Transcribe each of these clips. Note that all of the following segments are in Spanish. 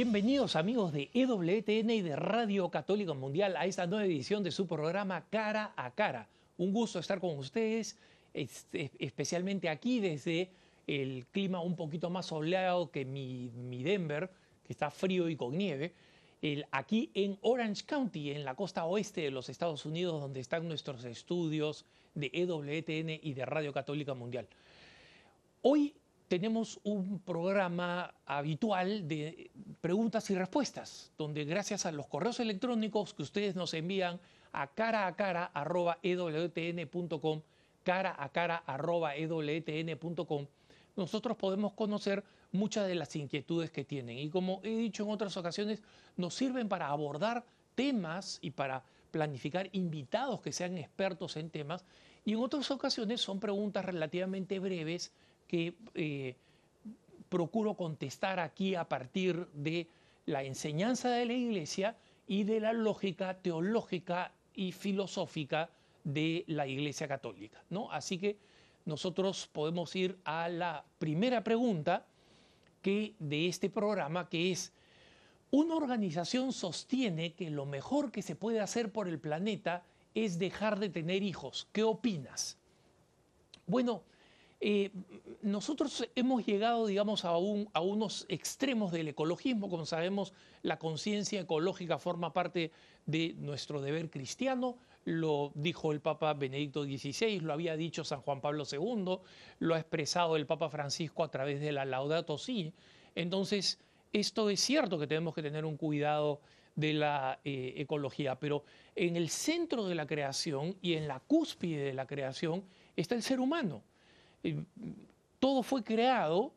Bienvenidos amigos de EWTN y de Radio Católica Mundial a esta nueva edición de su programa Cara a Cara. Un gusto estar con ustedes, especialmente aquí desde el clima un poquito más soleado que mi, Denver, que está frío y con nieve. aquí en Orange County, en la costa oeste de los Estados Unidos, donde están nuestros estudios de EWTN y de Radio Católica Mundial. Hoy tenemos un programa habitual de preguntas y respuestas, donde gracias a los correos electrónicos que ustedes nos envían a cara a cara cara a cara nosotros podemos conocer muchas de las inquietudes que tienen. Y como he dicho en otras ocasiones, nos sirven para abordar temas y para planificar invitados que sean expertos en temas. Y en otras ocasiones son preguntas relativamente breves que eh, procuro contestar aquí a partir de la enseñanza de la Iglesia y de la lógica teológica y filosófica de la Iglesia Católica. ¿no? Así que nosotros podemos ir a la primera pregunta que, de este programa, que es, una organización sostiene que lo mejor que se puede hacer por el planeta es dejar de tener hijos. ¿Qué opinas? Bueno, eh, nosotros hemos llegado, digamos, a, a, unos extremos del ecologismo. Como sabemos, la conciencia ecológica forma parte de nuestro deber cristiano. Lo dijo el Papa Benedicto XVI, lo había dicho San Juan Pablo II, lo ha expresado el Papa Francisco a través de la Laudato Si. Entonces, esto es cierto que tenemos que tener un cuidado de la eh, ecología, pero en el centro de la creación y en la cúspide de la creación está el ser humano todo fue creado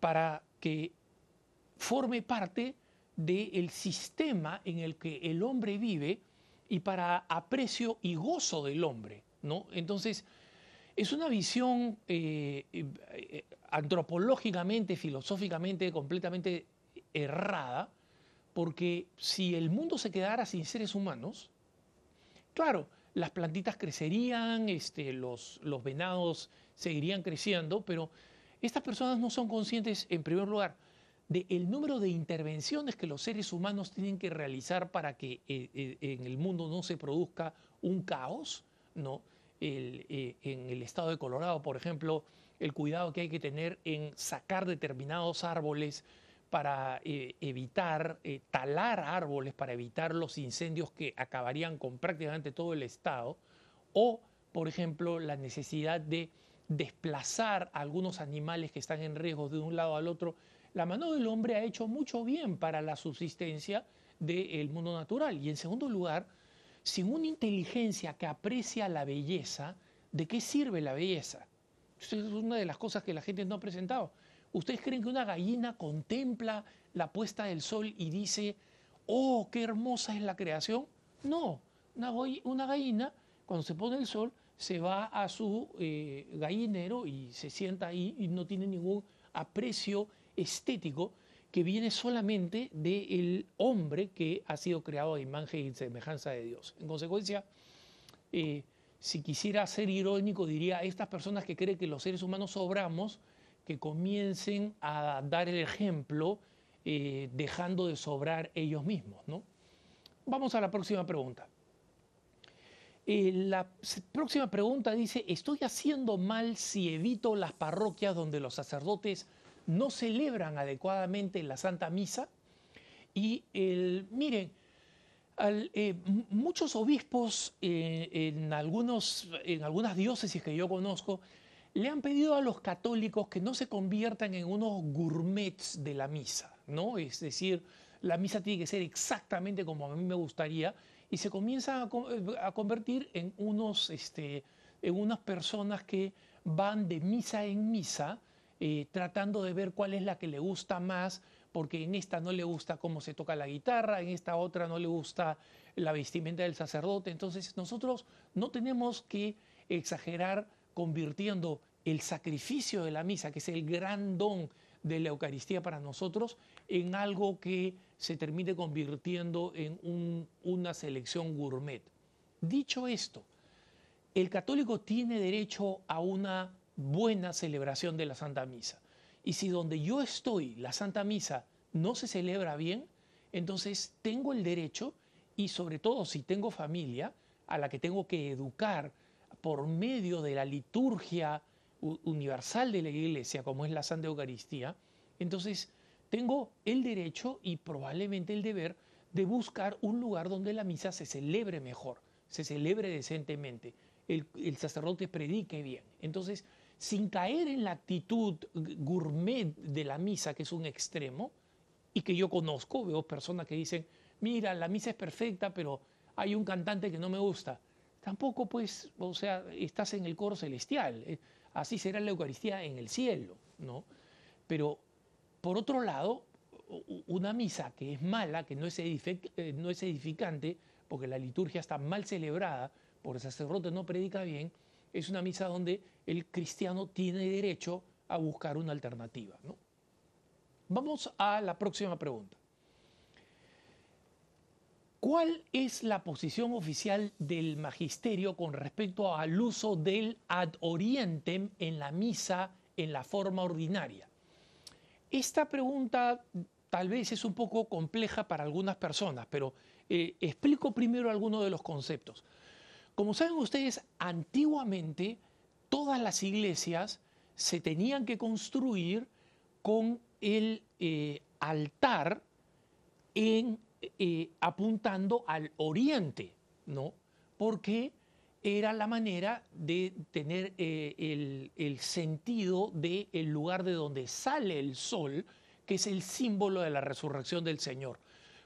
para que forme parte del sistema en el que el hombre vive y para aprecio y gozo del hombre. ¿no? Entonces, es una visión eh, eh, antropológicamente, filosóficamente completamente errada, porque si el mundo se quedara sin seres humanos, claro, las plantitas crecerían, este, los, los venados seguirían creciendo, pero estas personas no son conscientes, en primer lugar, del número de intervenciones que los seres humanos tienen que realizar para que eh, eh, en el mundo no se produzca un caos, ¿no? Eh, en el estado de Colorado, por ejemplo, el cuidado que hay que tener en sacar determinados árboles para evitar, talar árboles para evitar los incendios que acabarían con prácticamente todo el estado, o, por ejemplo, la necesidad de desplazar a algunos animales que están en riesgo de un lado al otro, la mano del hombre ha hecho mucho bien para la subsistencia del mundo natural. Y en segundo lugar, sin una inteligencia que aprecia la belleza, ¿de qué sirve la belleza? Esa es una de las cosas que la gente no ha presentado. ¿Ustedes creen que una gallina contempla la puesta del sol y dice, oh, qué hermosa es la creación? No, una, una gallina, cuando se pone el sol, se va a su eh, gallinero y se sienta ahí y no tiene ningún aprecio estético que viene solamente del hombre que ha sido creado a imagen y semejanza de Dios. En consecuencia, eh, si quisiera ser irónico, diría estas personas que creen que los seres humanos sobramos, que comiencen a dar el ejemplo eh, dejando de sobrar ellos mismos. ¿no? Vamos a la próxima pregunta. La próxima pregunta dice, ¿estoy haciendo mal si evito las parroquias donde los sacerdotes no celebran adecuadamente la Santa Misa? Y miren, eh, muchos obispos eh, en, algunos, en algunas diócesis que yo conozco le han pedido a los católicos que no se conviertan en unos gourmets de la misa, ¿no? Es decir, la misa tiene que ser exactamente como a mí me gustaría y se comienza eh, a, convertir en, unos, este, en unas personas que van de misa en misa eh, tratando de ver cuál es la que le gusta más, porque en esta no le gusta cómo se toca la guitarra, en esta otra no le gusta la vestimenta del sacerdote. Entonces nosotros no tenemos que exagerar convirtiendo el sacrificio de la misa, que es el gran don de la Eucaristía para nosotros, en algo que se termine convirtiendo en una selección gourmet. Dicho esto, el católico tiene derecho a una buena celebración de la Santa Misa. Y si donde yo estoy, la Santa Misa, no se celebra bien, entonces tengo el derecho y sobre todo si tengo familia a la que tengo que educar por medio de la liturgia universal de la iglesia, como es la Santa Eucaristía, entonces tengo el derecho y probablemente el deber de buscar un lugar donde la misa se celebre mejor, se celebre decentemente, el, sacerdote predique bien. Entonces, sin caer en la actitud gourmet de la misa, que es un extremo, y que yo conozco, veo personas que dicen, mira, la misa es perfecta, pero hay un cantante que no me gusta. Tampoco, pues, o sea, estás en el coro celestial. Así será la Eucaristía en el cielo, ¿no? Pero, por otro lado, una misa que es mala, que no es, eh, no es edificante, porque la liturgia está mal celebrada, porque el sacerdote no predica bien, es una misa donde el cristiano tiene derecho a buscar una alternativa. ¿no? Vamos a la próxima pregunta. ¿Cuál es la posición oficial del magisterio con respecto al uso del ad orientem en la misa en la forma ordinaria? Esta pregunta tal vez es un poco compleja para algunas personas, pero eh, explico primero algunos de los conceptos. Como saben ustedes, antiguamente todas las iglesias se tenían que construir con el eh, altar en, eh, apuntando al oriente, ¿no? Porque era la manera de tener el, el, sentido del el lugar de donde sale el sol, que es el símbolo de la resurrección del Señor.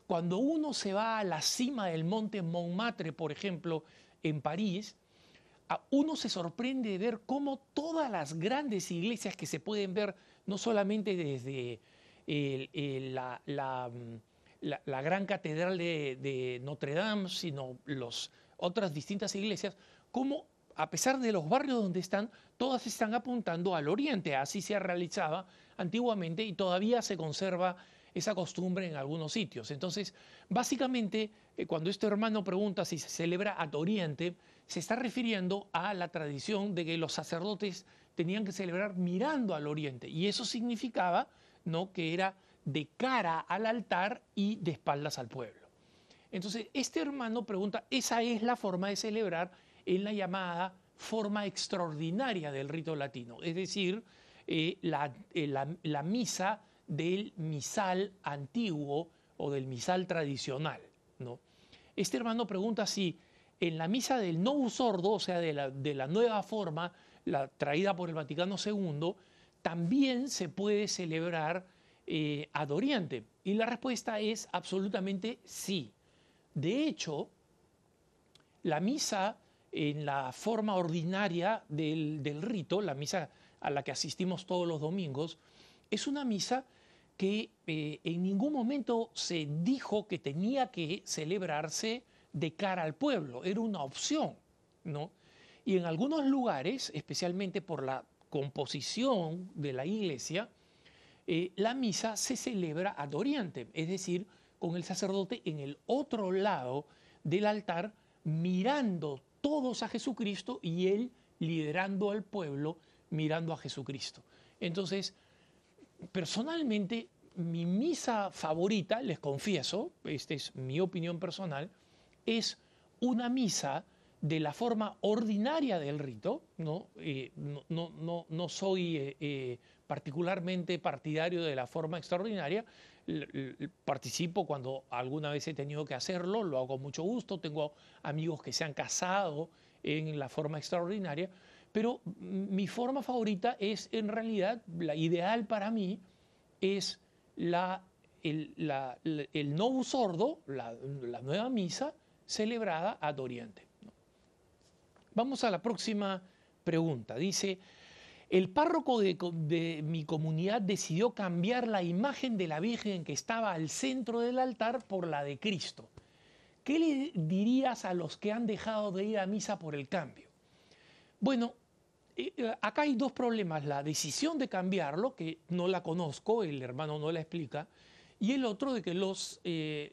Cuando uno se va a la cima del monte Montmartre, por ejemplo, en París, uno se sorprende de ver cómo todas las grandes iglesias que se pueden ver, no solamente desde la, gran catedral de, Notre Dame, sino las otras distintas iglesias, cómo a pesar de los barrios donde están, todas están apuntando al oriente. Así se realizaba antiguamente y todavía se conserva esa costumbre en algunos sitios. Entonces, básicamente, eh, cuando este hermano pregunta si se celebra a oriente, se está refiriendo a la tradición de que los sacerdotes tenían que celebrar mirando al oriente. Y eso significaba ¿no? que era de cara al altar y de espaldas al pueblo. Entonces, este hermano pregunta, ¿esa es la forma de celebrar en la llamada forma extraordinaria del rito latino? Es decir, eh, eh, la, misa del misal antiguo o del misal tradicional. ¿no? Este hermano pregunta si en la misa del no sordo, o sea, de la, nueva forma, la traída por el Vaticano II, también se puede celebrar eh. Y la respuesta es absolutamente sí. De hecho, la misa en la forma ordinaria del, del rito, la misa a la que asistimos todos los domingos, es una misa que eh, en ningún momento se dijo que tenía que celebrarse de cara al pueblo, era una opción, ¿no? Y en algunos lugares, especialmente por la composición de la iglesia, eh, la misa se celebra ad oriente, es decir, con el sacerdote en el otro lado del altar, mirando todos a Jesucristo y él liderando al pueblo mirando a Jesucristo. Entonces, personalmente, mi misa favorita, les confieso, esta es mi opinión personal, es una misa de la forma ordinaria del rito, no, eh, no, no, soy eh, eh, particularmente partidario de la forma extraordinaria, participo cuando alguna vez he tenido que hacerlo, lo hago con mucho gusto, tengo amigos que se han casado en la forma extraordinaria, pero mi forma favorita es, en realidad, la ideal para mí es la, el, la, el no sordo, la, nueva misa celebrada ad oriente. Vamos a la próxima pregunta. Dice, el párroco de, mi comunidad decidió cambiar la imagen de la Virgen que estaba al centro del altar por la de Cristo. ¿Qué le dirías a los que han dejado de ir a misa por el cambio? Bueno, eh, eh, acá hay dos problemas, la decisión de cambiarlo, que no la conozco, el hermano no la explica, y el otro de que los, eh,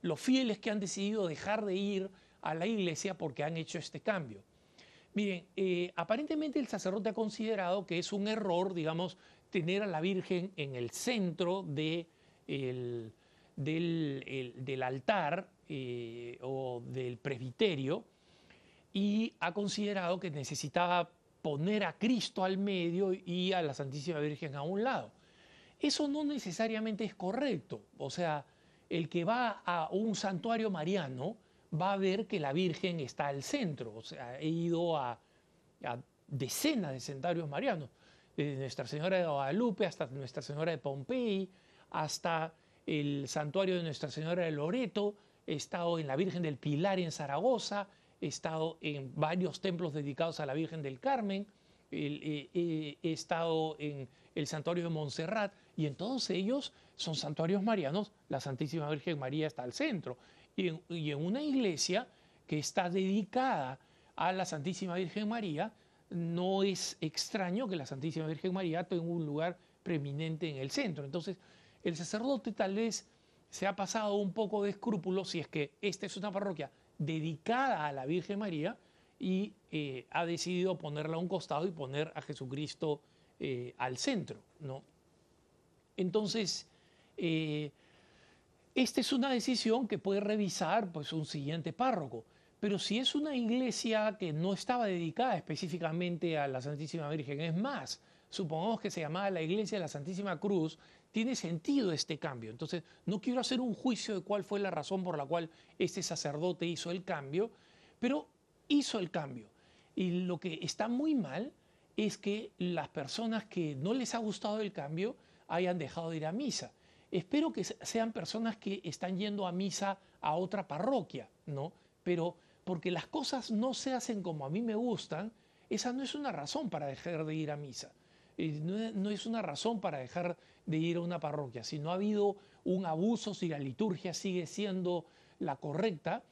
los fieles que han decidido dejar de ir a la iglesia porque han hecho este cambio. Miren, aparentemente el sacerdote ha considerado que es un error, digamos, tener a la Virgen en el centro de el- del, el- del altar eh, o del presbiterio y ha considerado que necesitaba poner a Cristo al medio y a la Santísima Virgen a un lado. Eso no necesariamente es correcto. O sea, el que va a un santuario mariano va a ver que la Virgen está al centro. O sea, he ido a, decenas de santuarios marianos, desde Nuestra Señora de Guadalupe hasta Nuestra Señora de Pompey, hasta el santuario de Nuestra Señora de Loreto, he estado en la Virgen del Pilar en Zaragoza, he estado en varios templos dedicados a la Virgen del Carmen, eh, eh, he estado en el santuario de Montserrat y en todos ellos son santuarios marianos, la Santísima Virgen María está al centro. Y en, una iglesia que está dedicada a la Santísima Virgen María, no es extraño que la Santísima Virgen María tenga un lugar preeminente en el centro. Entonces, el sacerdote tal vez se ha pasado un poco de escrúpulo si es que esta es una parroquia dedicada a la Virgen María y eh, ha decidido ponerla a un costado y poner a Jesucristo eh, al centro, ¿no? Entonces, eh, esta es una decisión que puede revisar pues, un siguiente párroco. Pero si es una iglesia que no estaba dedicada específicamente a la Santísima Virgen, es más, supongamos que se llamaba la iglesia de la Santísima Cruz, tiene sentido este cambio. Entonces, no quiero hacer un juicio de cuál fue la razón por la cual este sacerdote hizo el cambio, pero hizo el cambio. Y lo que está muy mal es que las personas que no les ha gustado el cambio hayan dejado de ir a misa. Espero que se- sean personas que están yendo a misa a otra parroquia, ¿no? Pero porque las cosas no se hacen como a mí me gustan, esa no es una razón para dejar de ir a misa. Eh, No es- no es una razón para dejar de ir a una parroquia. Si no ha habido un abuso, si la liturgia sigue siendo la correcta,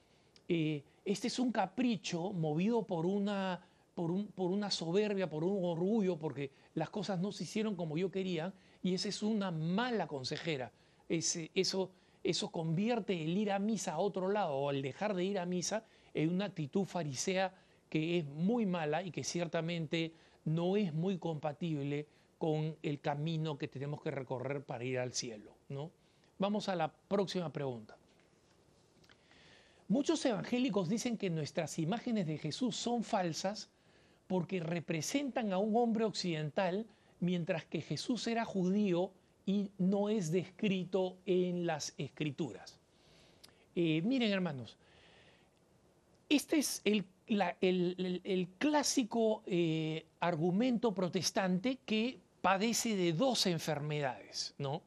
eh, este es un capricho movido por una, por, un- por una soberbia, por un orgullo, porque las cosas no se hicieron como yo quería, y esa es una mala consejera. Eso, eso convierte el ir a misa a otro lado o el dejar de ir a misa en una actitud farisea que es muy mala y que ciertamente no es muy compatible con el camino que tenemos que recorrer para ir al cielo. ¿no? Vamos a la próxima pregunta. Muchos evangélicos dicen que nuestras imágenes de Jesús son falsas porque representan a un hombre occidental mientras que Jesús era judío y no es descrito en las escrituras. Eh, miren hermanos, este es el, el- el clásico eh, argumento protestante que padece de dos enfermedades, ¿no?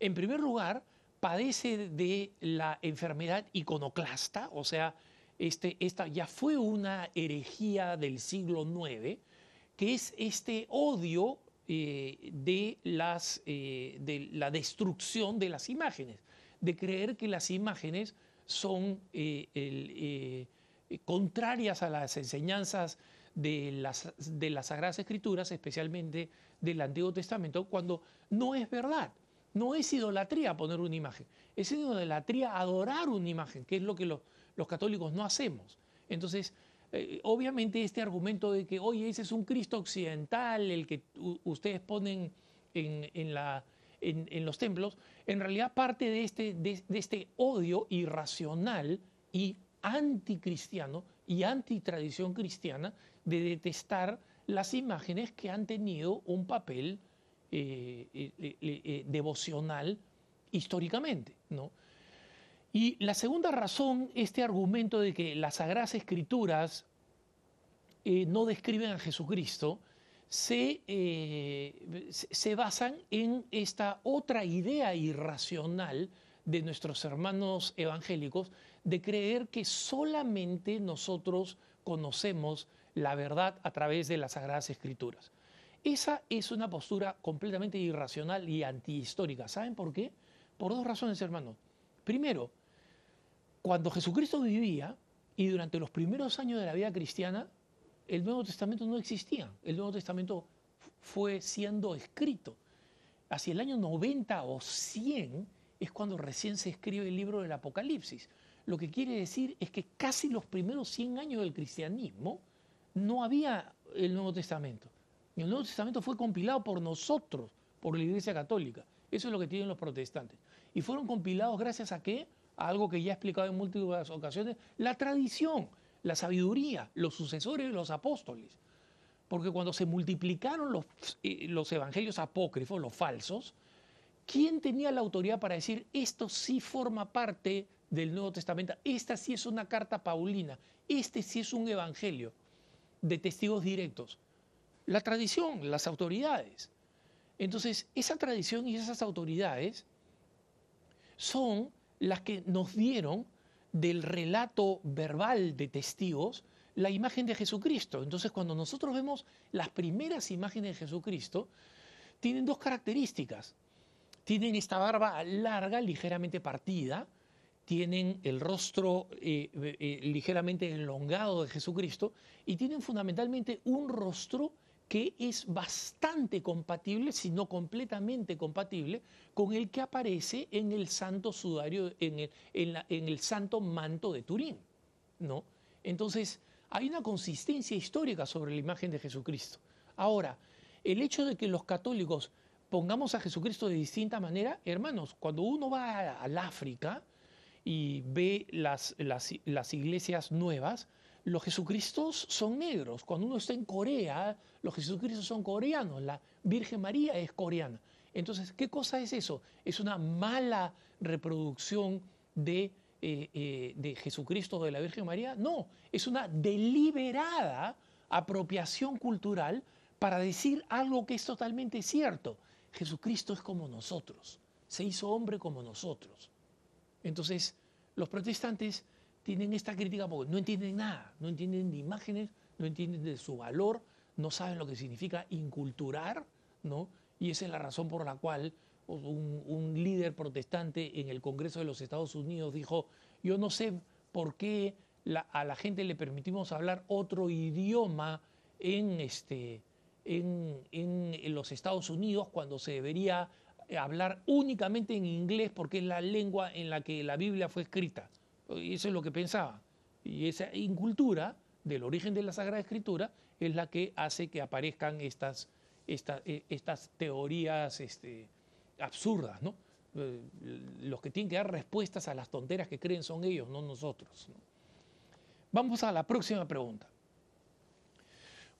En primer lugar, padece de la enfermedad iconoclasta, o sea, este, esta ya fue una herejía del siglo IX, que es este odio eh, de, las, eh, de la destrucción de las imágenes, de creer que las imágenes son eh, contrarias a las enseñanzas de las, de las Sagradas Escrituras, especialmente del Antiguo Testamento, cuando no es verdad. No es idolatría poner una imagen, es idolatría adorar una imagen, que es lo que los católicos no hacemos. Entonces, eh, obviamente este argumento de que, oye, ese es un Cristo occidental, el que ustedes ponen en, en la, en, en los templos, en realidad parte de este, de, de este odio irracional y anticristiano y antitradición cristiana de detestar las imágenes que han tenido un papel eh, eh, devocional históricamente. ¿no? Y la segunda razón, este argumento de que las Sagradas Escrituras eh, no describen a Jesucristo, se, eh, se- basan en esta otra idea irracional de nuestros hermanos evangélicos de creer que solamente nosotros conocemos la verdad a través de las Sagradas Escrituras. Esa es una postura completamente irracional y antihistórica. ¿Saben por qué? Por dos razones, hermanos. Primero, cuando Jesucristo vivía y durante los primeros años de la vida cristiana, el Nuevo Testamento no existía. El Nuevo Testamento fue siendo escrito. Hacia el año 90 o 100 es cuando recién se escribe el libro del Apocalipsis. Lo que quiere decir es que casi los primeros 100 años del cristianismo no había el Nuevo Testamento. El Nuevo Testamento fue compilado por nosotros, por la Iglesia Católica. Eso es lo que tienen los protestantes. Y fueron compilados gracias a qué? Algo que ya he explicado en múltiples ocasiones, la tradición, la sabiduría, los sucesores de los apóstoles. Porque cuando se multiplicaron los, eh, los evangelios apócrifos, los falsos, ¿quién tenía la autoridad para decir esto sí forma parte del Nuevo Testamento? Esta sí es una carta paulina, este sí es un evangelio de testigos directos. La tradición, las autoridades. Entonces, esa tradición y esas autoridades son las que nos dieron del relato verbal de testigos la imagen de Jesucristo. Entonces, cuando nosotros vemos las primeras imágenes de Jesucristo, tienen dos características. Tienen esta barba larga, ligeramente partida, tienen el rostro eh, eh, ligeramente elongado de Jesucristo y tienen fundamentalmente un rostro que es bastante compatible, si no completamente compatible, con el que aparece en el santo sudario, en el, en el santo manto de Turín. ¿no? Entonces, hay una consistencia histórica sobre la imagen de Jesucristo. Ahora, el hecho de que los católicos pongamos a Jesucristo de distinta manera, hermanos, cuando uno va al África y ve las, las, las iglesias nuevas, los Jesucristos son negros. Cuando uno está en Corea, los Jesucristos son coreanos. La Virgen María es coreana. Entonces, ¿qué cosa es eso? ¿Es una mala reproducción de, eh, eh, de Jesucristo de la Virgen María? No, es una deliberada apropiación cultural para decir algo que es totalmente cierto. Jesucristo es como nosotros, se hizo hombre como nosotros. Entonces, los protestantes tienen esta crítica porque no entienden nada, no entienden de imágenes, no entienden de su valor, no saben lo que significa inculturar, ¿no? Y esa es la razón por la cual un, líder protestante en el Congreso de los Estados Unidos dijo, yo no sé por qué a la gente le permitimos hablar otro idioma en, este, en los Estados Unidos cuando se debería hablar únicamente en inglés porque es la lengua en la que la Biblia fue escrita. Eso es lo que pensaba. Y esa incultura del origen de la Sagrada Escritura es la que hace que aparezcan estas, eh, estas teorías este, absurdas, ¿no? Eh, los que tienen que dar respuestas a las tonteras que creen son ellos, no nosotros. Vamos a la próxima pregunta.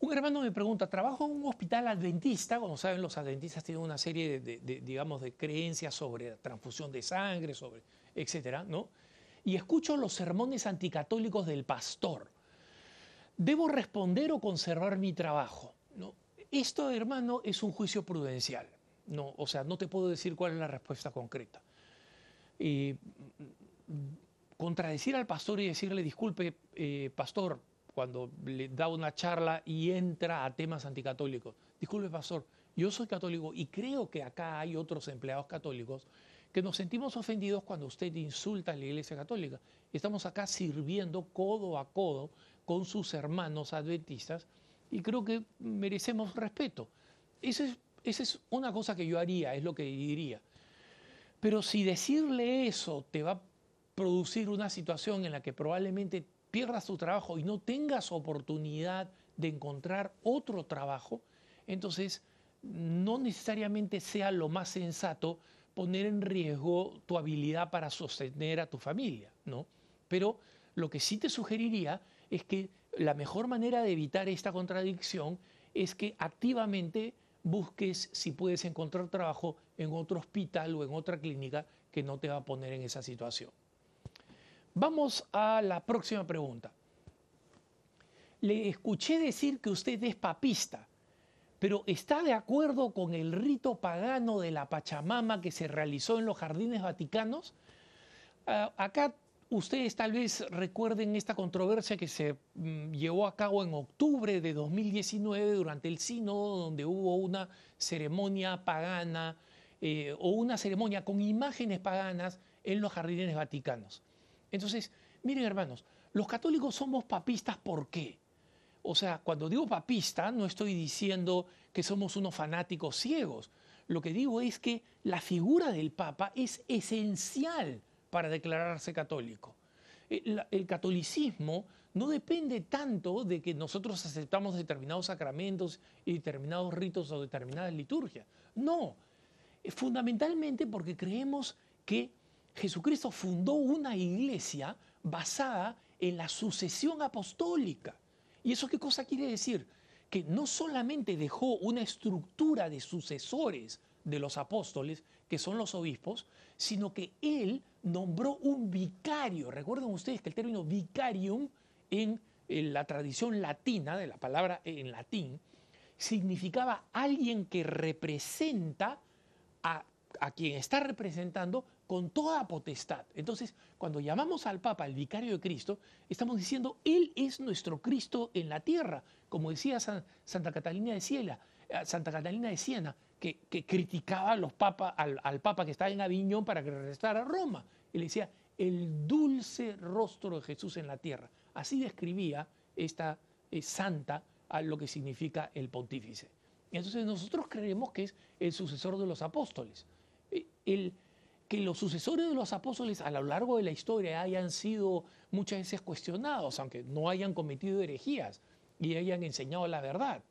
Un hermano me pregunta, trabajo en un hospital adventista, como saben los adventistas tienen una serie de, de digamos, de creencias sobre transfusión de sangre, sobre, etcétera, ¿no? Y escucho los sermones anticatólicos del pastor. ¿Debo responder o conservar mi trabajo? Esto, hermano, es un juicio prudencial. No, o sea, no te puedo decir cuál es la respuesta concreta. contradecir al pastor y decirle, disculpe, eh, pastor, cuando le da una charla y entra a temas anticatólicos, disculpe, pastor, yo soy católico y creo que acá hay otros empleados católicos que nos sentimos ofendidos cuando usted insulta a la Iglesia Católica. Estamos acá sirviendo codo a codo con sus hermanos adventistas y creo que merecemos respeto. Esa es, esa es una cosa que yo haría, es lo que diría. Pero si decirle eso te va a producir una situación en la que probablemente pierdas tu trabajo y no tengas oportunidad de encontrar otro trabajo, entonces no necesariamente sea lo más sensato poner en riesgo tu habilidad para sostener a tu familia, ¿no? Pero lo que sí te sugeriría es que la mejor manera de evitar esta contradicción es que activamente busques si puedes encontrar trabajo en otro hospital o en otra clínica que no te va a poner en esa situación. Vamos a la próxima pregunta. Le escuché decir que usted es papista pero ¿está de acuerdo con el rito pagano de la Pachamama que se realizó en los jardines vaticanos? Ah, acá ustedes tal vez recuerden esta controversia que se mm, llevó a cabo en octubre de 2019 durante el sínodo, donde hubo una ceremonia pagana eh, o una ceremonia con imágenes paganas en los jardines vaticanos. Entonces, miren hermanos, los católicos somos papistas, ¿por qué? O sea, cuando digo papista, no estoy diciendo que somos unos fanáticos ciegos. Lo que digo es que la figura del Papa es esencial para declararse católico. El, eh, el, catolicismo no depende tanto de que nosotros aceptamos determinados sacramentos y determinados ritos o determinadas liturgias. No, fundamentalmente porque creemos que Jesucristo fundó una iglesia basada en la sucesión apostólica. ¿Y eso qué cosa quiere decir? Que no solamente dejó una estructura de sucesores de los apóstoles, que son los obispos, sino que él nombró un vicario. Recuerden ustedes que el término vicarium en, la tradición latina, de la palabra en latín, significaba alguien que representa a, quien está representando con toda potestad. Entonces, cuando llamamos al Papa el vicario de Cristo, estamos diciendo, Él es nuestro Cristo en la tierra, como decía Santa Catalina de Siena, eh, Santa Catalina de Siena, que, criticaba a los al, Papa que estaba en Aviñón para que regresara a Roma. Y le decía, el dulce rostro de Jesús en la tierra. Así describía esta eh, santa a lo que significa el pontífice. Entonces nosotros creemos que es el sucesor de los apóstoles. Eh, el, que los sucesores de los apóstoles a lo largo de la historia hayan sido muchas veces cuestionados, aunque no hayan cometido herejías y hayan enseñado la verdad.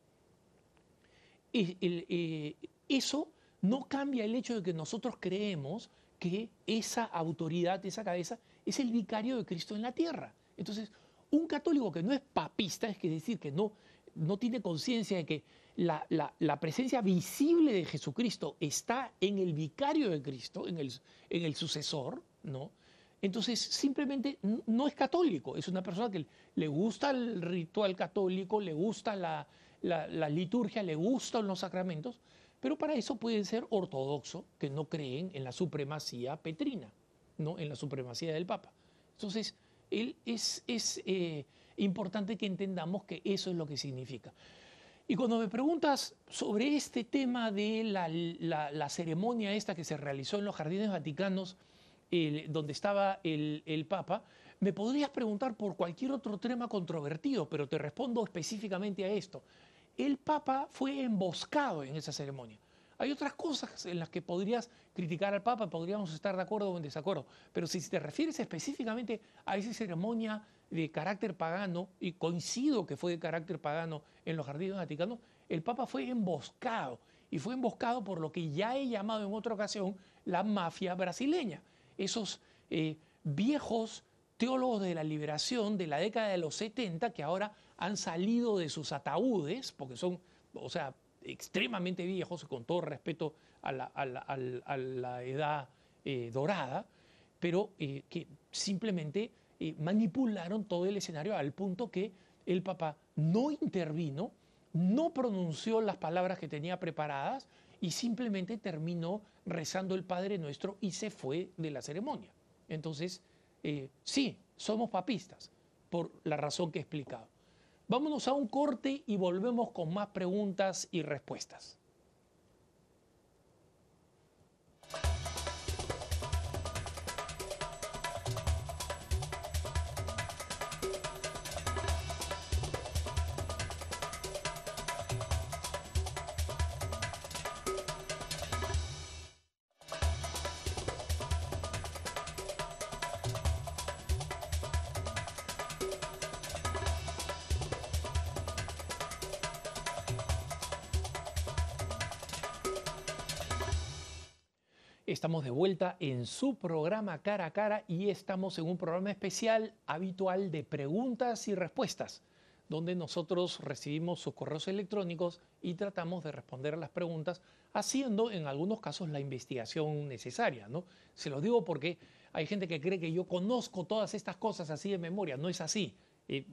Eso no cambia el hecho de que nosotros creemos que esa autoridad, esa cabeza, es el vicario de Cristo en la tierra. Entonces, un católico que no es papista, es decir, que no, no tiene conciencia de que la, presencia visible de Jesucristo está en el vicario de Cristo, en el, en el sucesor, ¿no? Entonces, simplemente no es católico, es una persona que le gusta el ritual católico, le gusta la, la, liturgia, le gustan los sacramentos, pero para eso puede ser ortodoxo, que no creen en la supremacía petrina, ¿no? en la supremacía del Papa. Entonces, es, es eh, importante que entendamos que eso es lo que significa. Y cuando me preguntas sobre este tema de la, ceremonia esta que se realizó en los jardines vaticanos, donde estaba el, el, Papa, me podrías preguntar por cualquier otro tema controvertido, pero te respondo específicamente a esto. El Papa fue emboscado en esa ceremonia. Hay otras cosas en las que podrías criticar al Papa, podríamos estar de acuerdo o en desacuerdo, pero si te refieres específicamente a esa ceremonia de carácter pagano, y coincido que fue de carácter pagano en los jardines vaticanos, el Papa fue emboscado, y fue emboscado por lo que ya he llamado en otra ocasión la mafia brasileña. Esos eh, viejos teólogos de la liberación de la década de los 70 que ahora han salido de sus ataúdes, porque son, o sea, extremadamente viejos, con todo respeto a la, edad eh, dorada, pero eh, que simplemente eh, manipularon todo el escenario al punto que el Papa no intervino, no pronunció las palabras que tenía preparadas y simplemente terminó rezando el Padre Nuestro y se fue de la ceremonia. Entonces, sí, somos papistas, por la razón que he explicado. Vámonos a un corte y volvemos con más preguntas y respuestas. Estamos de vuelta en su programa Cara a Cara y estamos en un programa especial habitual de preguntas y respuestas, donde nosotros recibimos sus correos electrónicos y tratamos de responder a las preguntas, haciendo en algunos casos la investigación necesaria. ¿no? Se lo digo porque hay gente que cree que yo conozco todas estas cosas así de memoria. No es así. Eh,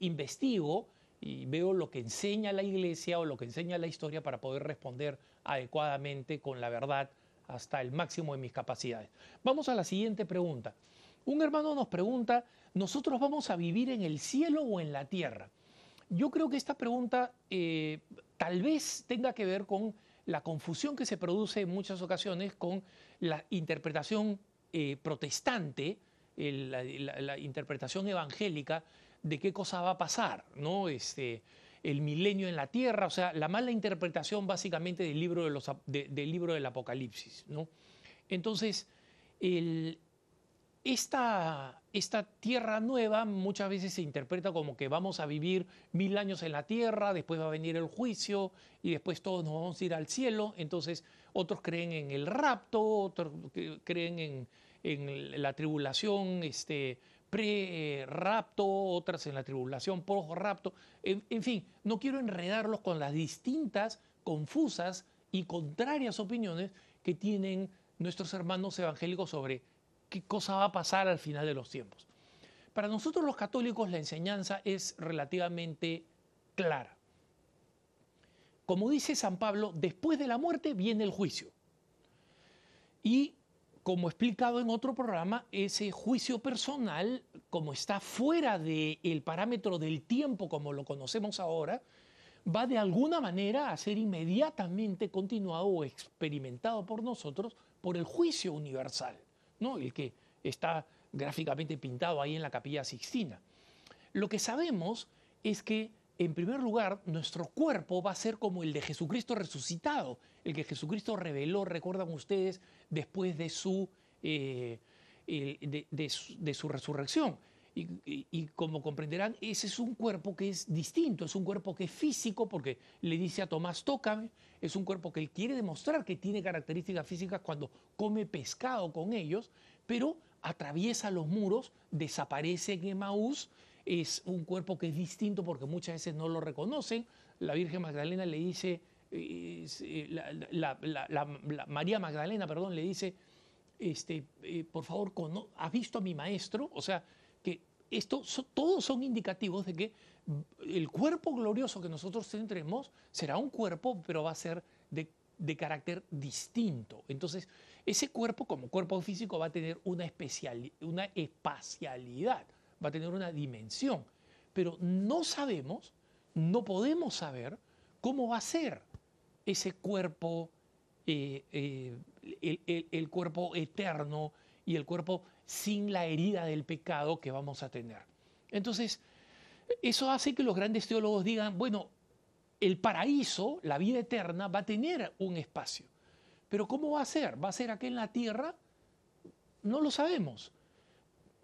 investigo y veo lo que enseña la iglesia o lo que enseña la historia para poder responder adecuadamente con la verdad hasta el máximo de mis capacidades. Vamos a la siguiente pregunta. Un hermano nos pregunta, ¿nosotros vamos a vivir en el cielo o en la tierra? Yo creo que esta pregunta eh, tal vez tenga que ver con la confusión que se produce en muchas ocasiones con la interpretación eh, protestante, la, interpretación evangélica de qué cosa va a pasar, ¿no? Este, el milenio en la tierra, o sea, la mala interpretación básicamente del libro, del, libro del Apocalipsis. ¿no? Entonces, esta, esta tierra nueva muchas veces se interpreta como que vamos a vivir mil años en la tierra, después va a venir el juicio y después todos nos vamos a ir al cielo. Entonces otros creen en el rapto, otros creen en, en la tribulación este, pre-rapto, otras en la tribulación post-rapto. En, en fin, no quiero enredarlos con las distintas, confusas y contrarias opiniones que tienen nuestros hermanos evangélicos sobre qué cosa va a pasar al final de los tiempos. Para nosotros los católicos la enseñanza es relativamente clara. Como dice San Pablo, después de la muerte viene el juicio. Y como he explicado en otro programa, ese juicio personal, como está fuera del parámetro del tiempo como lo conocemos ahora, va de alguna manera a ser inmediatamente continuado o experimentado por nosotros por el juicio universal. ¿no? el que está gráficamente pintado ahí en la capilla Sixtina. Lo que sabemos es que, en primer lugar, nuestro cuerpo va a ser como el de Jesucristo resucitado, el que Jesucristo reveló, recuerdan ustedes, después de su, eh, de, su resurrección. Y, como comprenderán, ese es un cuerpo que es distinto, es un cuerpo que es físico, porque le dice a Tomás, tócame, es un cuerpo que él quiere demostrar que tiene características físicas cuando come pescado con ellos, pero atraviesa los muros, desaparece en Emaús, es un cuerpo que es distinto porque muchas veces no lo reconocen. La Virgen Magdalena le dice, eh, la, María Magdalena, perdón, le dice, este, eh, por favor, ¿has visto a mi maestro? O sea, que esto todos son indicativos de que el cuerpo glorioso que nosotros tendremos será un cuerpo, pero va a ser de, carácter distinto. Entonces, ese cuerpo, como cuerpo físico, va a tener una, especial, una espacialidad, va a tener una dimensión. Pero no sabemos, no podemos saber cómo va a ser ese cuerpo, eh, eh, el cuerpo eterno y el cuerpo sin la herida del pecado que vamos a tener. Entonces, eso hace que los grandes teólogos digan, bueno, el paraíso, la vida eterna, va a tener un espacio. Pero ¿cómo va a ser? ¿Va a ser aquí en la tierra? No lo sabemos.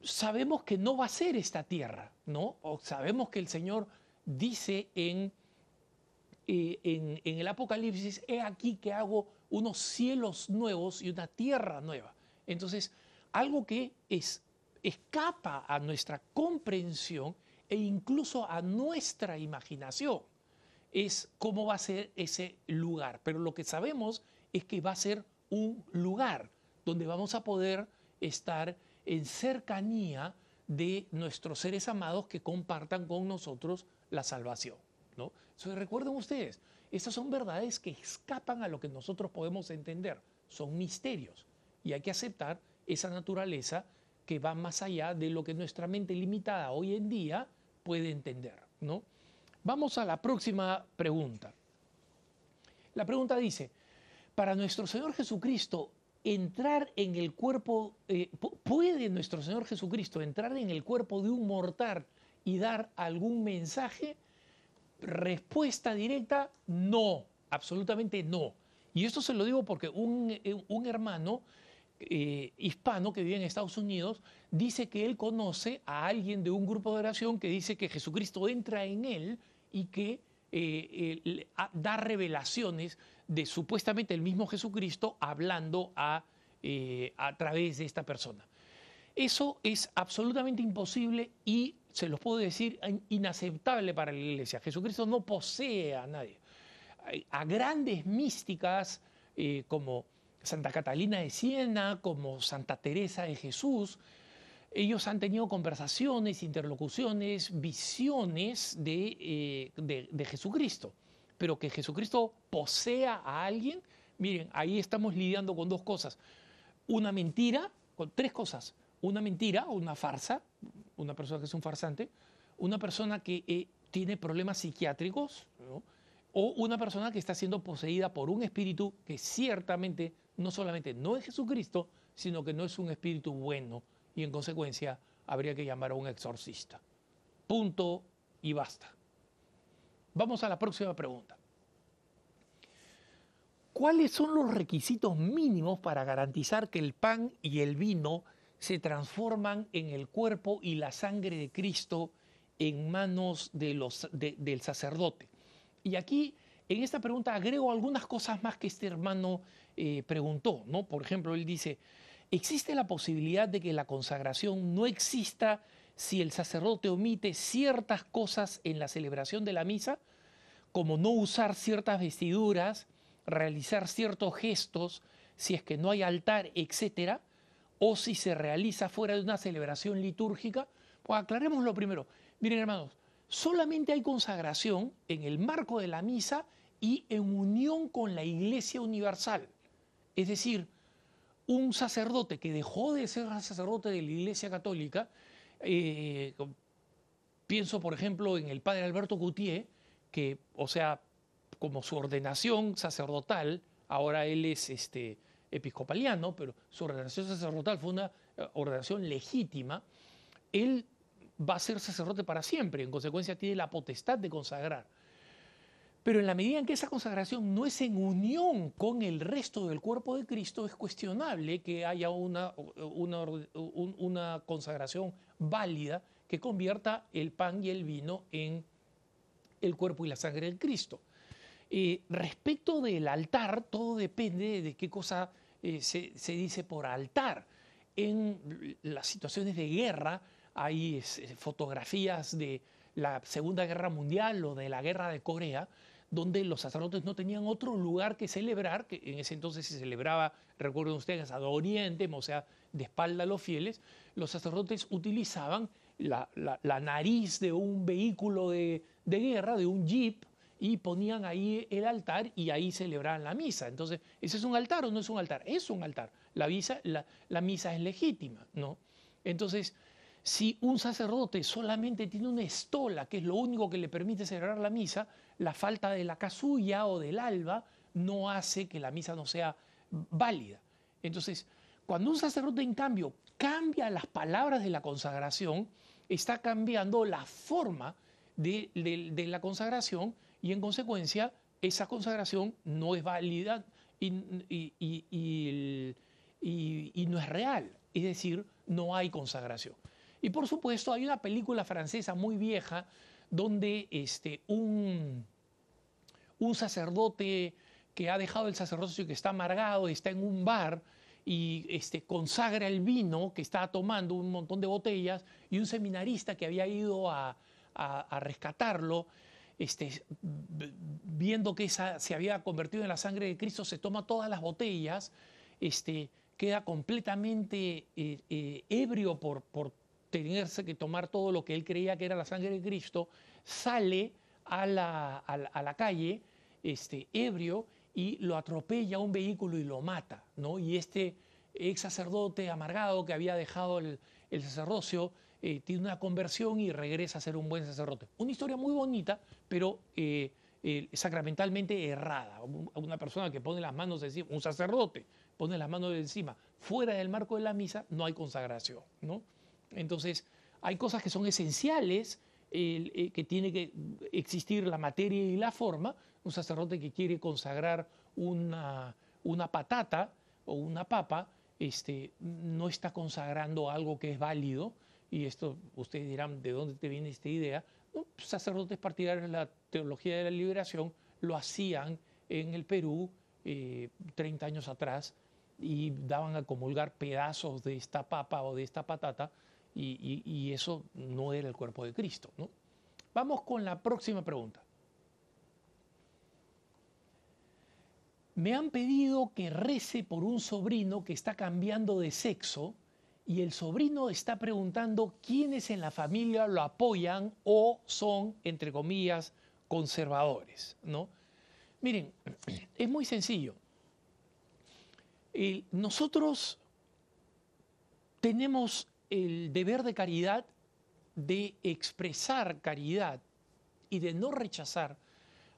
Sabemos que no va a ser esta tierra, ¿no? O sabemos que el Señor dice en, eh, en, en el Apocalipsis, he aquí que hago unos cielos nuevos y una tierra nueva. Entonces, algo que es, escapa a nuestra comprensión e incluso a nuestra imaginación. Es cómo va a ser ese lugar. Pero lo que sabemos es que va a ser un lugar donde vamos a poder estar en cercanía de nuestros seres amados que compartan con nosotros la salvación. ¿no? recuerden ustedes, estas son verdades que escapan a lo que nosotros podemos entender, son misterios y hay que aceptar esa naturaleza que va más allá de lo que nuestra mente limitada hoy en día puede entender. ¿no? Vamos a la próxima pregunta. La pregunta dice, para nuestro Señor Jesucristo, entrar en el cuerpo, eh, ¿puede nuestro Señor Jesucristo entrar en el cuerpo de un mortal y dar algún mensaje? Respuesta directa, no, absolutamente no. Y esto se lo digo porque un, eh, un hermano eh, hispano que vive en Estados Unidos dice que él conoce a alguien de un grupo de oración que dice que Jesucristo entra en él y que da revelaciones de supuestamente el mismo Jesucristo hablando a, eh, a través de esta persona. Eso es absolutamente imposible y, se los puedo decir, inaceptable para la iglesia. Jesucristo no posee a nadie. A grandes místicas como Santa Catalina de Siena, como Santa Teresa de Jesús, ellos han tenido conversaciones, interlocuciones, visiones de, eh, de, Jesucristo. Pero que Jesucristo posea a alguien, miren, ahí estamos lidiando con dos cosas. Una mentira, con tres cosas. Una mentira, una farsa, una persona que es un farsante, una persona que eh, tiene problemas psiquiátricos, o una persona que está siendo poseída por un espíritu que ciertamente no solamente no es Jesucristo, sino que no es un espíritu bueno y en consecuencia habría que llamar a un exorcista. Punto y basta. Vamos a la próxima pregunta. ¿Cuáles son los requisitos mínimos para garantizar que el pan y el vino se transforman en el cuerpo y la sangre de Cristo en manos de los, del sacerdote. Y aquí, en esta pregunta, agrego algunas cosas más que este hermano eh, preguntó. ¿no? Por ejemplo, él dice, ¿existe la posibilidad de que la consagración no exista si el sacerdote omite ciertas cosas en la celebración de la misa, como no usar ciertas vestiduras, realizar ciertos gestos, si es que no hay altar, etcétera, o si se realiza fuera de una celebración litúrgica? Pues aclaremos lo primero. Miren, hermanos, solamente hay consagración en el marco de la misa y en unión con la Iglesia Universal. Es decir, un sacerdote que dejó de ser sacerdote de la Iglesia Católica, eh, pienso por ejemplo en el padre Alberto Gutiérrez, que, o sea, como su ordenación sacerdotal, ahora él es este, episcopaliano, pero su ordenación sacerdotal fue una eh, ordenación legítima, él va a ser sacerdote para siempre, en consecuencia tiene la potestad de consagrar. Pero en la medida en que esa consagración no es en unión con el resto del cuerpo de Cristo, es cuestionable que haya una, una, consagración válida que convierta el pan y el vino en el cuerpo y la sangre del Cristo. Eh, respecto del altar, todo depende de qué cosa eh, se, se, dice por altar. En las situaciones de guerra hay fotografías de la Segunda Guerra Mundial o de la Guerra de Corea, donde los sacerdotes no tenían otro lugar que celebrar, que en ese entonces se celebraba, recuerden ustedes, a Oriente, o sea, de espalda a los fieles, los sacerdotes utilizaban la, nariz de un vehículo de, guerra, de un jeep, y ponían ahí el altar y ahí celebraban la misa. Entonces, ¿ese es un altar o no es un altar? Es un altar. La, la misa es legítima, ¿no? Entonces, si un sacerdote solamente tiene una estola, que es lo único que le permite celebrar la misa, la falta de la casulla o del alba no hace que la misa no sea válida. Entonces, cuando un sacerdote, en cambio, cambia las palabras de la consagración, está cambiando la forma de, la consagración y, en consecuencia, esa consagración no es válida y no es real. Es decir, no hay consagración. Y por supuesto hay una película francesa muy vieja donde este, un, un sacerdote que ha dejado el sacerdocio, que está amargado, está en un bar y este, consagra el vino que está tomando un montón de botellas y un seminarista que había ido a, rescatarlo, este, viendo que esa se había convertido en la sangre de Cristo, se toma todas las botellas, este, queda completamente eh, eh, ebrio por, por tenerse que tomar todo lo que él creía que era la sangre de Cristo, sale a la, a la, calle este, ebrio y lo atropella un vehículo y lo mata. ¿no? Y este ex sacerdote amargado que había dejado el, sacerdocio eh, tiene una conversión y regresa a ser un buen sacerdote. Una historia muy bonita, pero eh, eh, sacramentalmente errada. Una persona que pone las manos encima, un sacerdote pone las manos encima, fuera del marco de la misa, no hay consagración. ¿no? Entonces, hay cosas que son esenciales, eh, que tiene que existir la materia y la forma. Un sacerdote que quiere consagrar una, patata o una papa, este, no está consagrando algo que es válido. Y esto, ustedes dirán, ¿de dónde te viene esta idea? sacerdotes partidarios de la teología de la liberación lo hacían en el Perú 30 eh, años atrás y daban a comulgar pedazos de esta papa o de esta patata y, eso no era el cuerpo de Cristo. ¿no? Vamos con la próxima pregunta. Me han pedido que rece por un sobrino que está cambiando de sexo y el sobrino está preguntando quiénes en la familia lo apoyan o son, entre comillas, conservadores. ¿no? Miren, es muy sencillo. nosotros tenemos el deber de caridad de expresar caridad y de no rechazar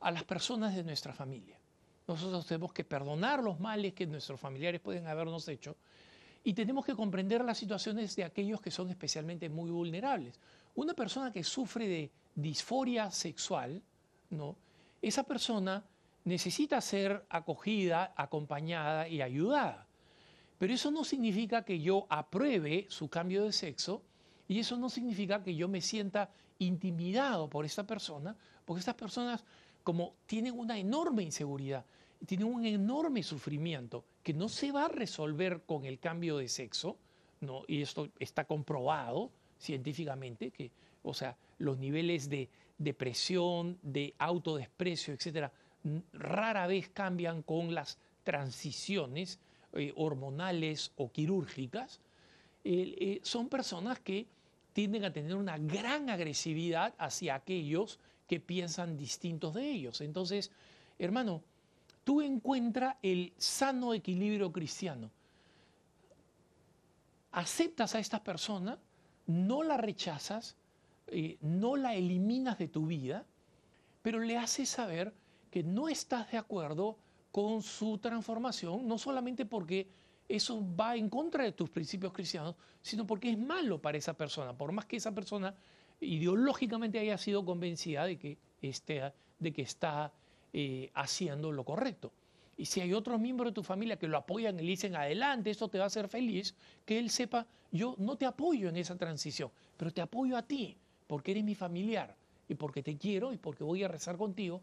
a las personas de nuestra familia. Nosotros tenemos que perdonar los males que nuestros familiares pueden habernos hecho y tenemos que comprender las situaciones de aquellos que son especialmente muy vulnerables. Una persona que sufre de disforia sexual, ¿no? esa persona necesita ser acogida, acompañada y ayudada. Pero eso no significa que yo apruebe su cambio de sexo y eso no significa que yo me sienta intimidado por esta persona, porque estas personas como tienen una enorme inseguridad, tienen un enorme sufrimiento que no se va a resolver con el cambio de sexo, ¿no? y esto está comprobado científicamente, que, o sea, los niveles de depresión, de autodesprecio, etcétera, rara vez cambian con las transiciones eh, hormonales o quirúrgicas, eh, son personas que tienden a tener una gran agresividad hacia aquellos que piensan distintos de ellos. Entonces, hermano, tú encuentras el sano equilibrio cristiano. Aceptas a esta persona, no la rechazas, eh, no la eliminas de tu vida, pero le haces saber que no estás de acuerdo con su transformación, no solamente porque eso va en contra de tus principios cristianos, sino porque es malo para esa persona, por más que esa persona ideológicamente haya sido convencida de que, esté, de que está eh, haciendo lo correcto. Y si hay otros miembros de tu familia que lo apoyan y le dicen, adelante, esto te va a hacer feliz, que él sepa, yo no te apoyo en esa transición, pero te apoyo a ti, porque eres mi familiar, y porque te quiero, y porque voy a rezar contigo,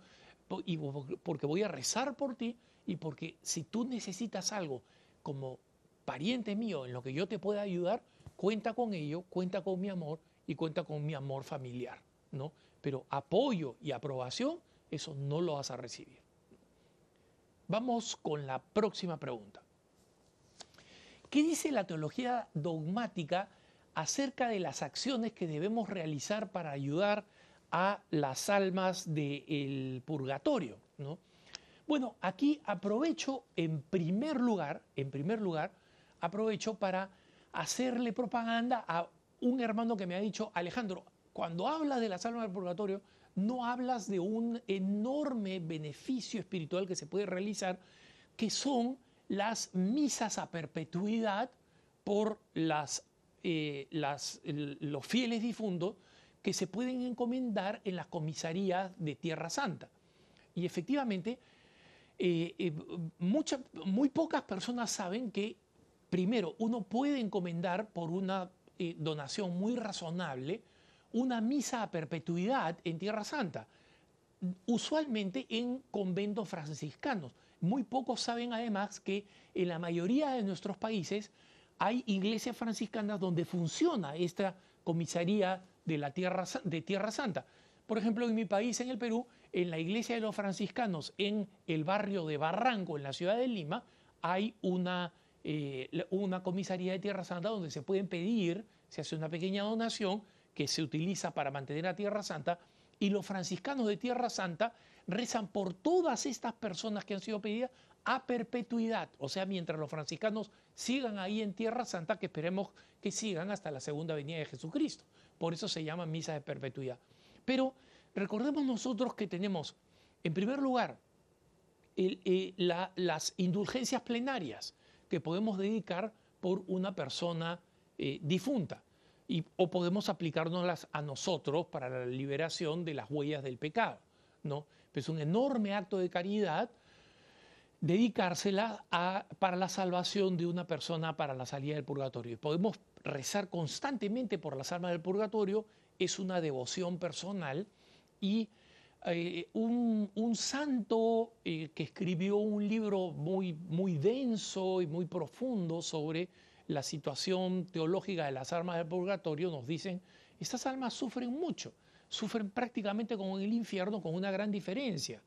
y porque voy a rezar por ti, y porque si tú necesitas algo como pariente mío en lo que yo te pueda ayudar, cuenta con ello, cuenta con mi amor y cuenta con mi amor familiar, ¿no? Pero apoyo y aprobación, eso no lo vas a recibir. Vamos con la próxima pregunta. ¿Qué dice la teología dogmática acerca de las acciones que debemos realizar para ayudar a las almas del purgatorio? ¿no? Bueno, aquí aprovecho en primer lugar, en primer lugar, aprovecho para hacerle propaganda a un hermano que me ha dicho, Alejandro, cuando hablas de las almas del purgatorio, no hablas de un enorme beneficio espiritual que se puede realizar, que son las misas a perpetuidad por las, eh, los fieles difuntos que se pueden encomendar en las comisarías de Tierra Santa. Y efectivamente, eh, eh, muy pocas personas saben que, primero, uno puede encomendar por una donación muy razonable una misa a perpetuidad en Tierra Santa, usualmente en conventos franciscanos. Muy pocos saben además que en la mayoría de nuestros países hay iglesias franciscanas donde funciona esta comisaría de la Tierra, de Tierra Santa. Por ejemplo, en mi país, en el Perú, en la iglesia de los franciscanos, en el barrio de Barranco, en la ciudad de Lima, hay una, eh, una comisaría de Tierra Santa donde se pueden pedir, se hace una pequeña donación que se utiliza para mantener a Tierra Santa, y los franciscanos de Tierra Santa rezan por todas estas personas que han sido pedidas a perpetuidad, o sea, mientras los franciscanos sigan ahí en Tierra Santa, que esperemos que sigan hasta la segunda venida de Jesucristo. Por eso se llama misa de perpetuidad. Pero recordemos nosotros que tenemos, en primer lugar, eh, las indulgencias plenarias que podemos dedicar por una persona eh, difunta o podemos aplicárnoslas a nosotros para la liberación de las huellas del pecado. ¿no? Es un enorme acto de caridad dedicársela para la salvación de una persona para la salida del purgatorio. podemos rezar constantemente por las almas del purgatorio, es una devoción personal y eh, un, santo eh, que escribió un libro muy, muy denso y muy profundo sobre la situación teológica de las almas del purgatorio, nos dicen, estas almas sufren mucho, sufren prácticamente como en el infierno, con una gran diferencia,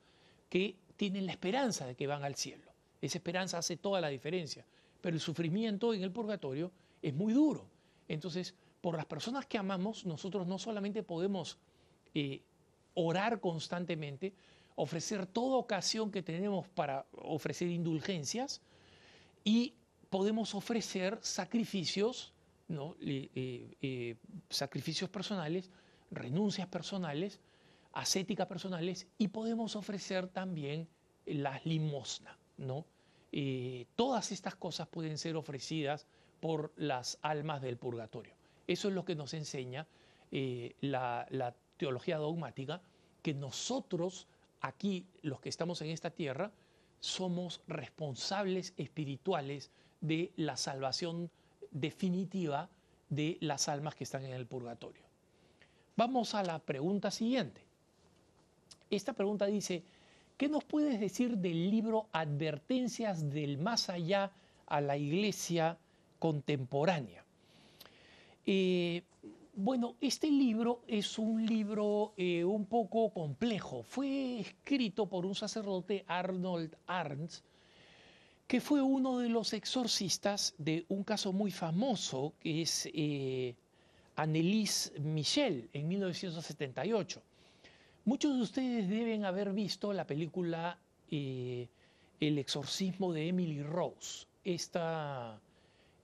que tienen la esperanza de que van al cielo. Esa esperanza hace toda la diferencia, pero el sufrimiento en el purgatorio es muy duro. Entonces, por las personas que amamos, nosotros no solamente podemos eh, orar constantemente, ofrecer toda ocasión que tenemos para ofrecer indulgencias y podemos ofrecer sacrificios, ¿no? Eh, eh, sacrificios personales, renuncias personales, ascéticas personales y podemos ofrecer también las limosna. ¿no? Eh, todas estas cosas pueden ser ofrecidas por las almas del purgatorio. Eso es lo que nos enseña la, la teología dogmática, que nosotros aquí, los que estamos en esta tierra, somos responsables espirituales de la salvación definitiva de las almas que están en el purgatorio. Vamos a la pregunta siguiente. Esta pregunta dice, ¿qué nos puedes decir del libro Advertencias del Más Allá a la Iglesia Contemporánea? Eh, bueno, este libro es un libro eh, un poco complejo. Fue escrito por un sacerdote, Arnold Arns, que fue uno de los exorcistas de un caso muy famoso, que es eh, Michel, en 1978. Muchos de ustedes deben haber visto la película eh, El exorcismo de Emily Rose. Esta,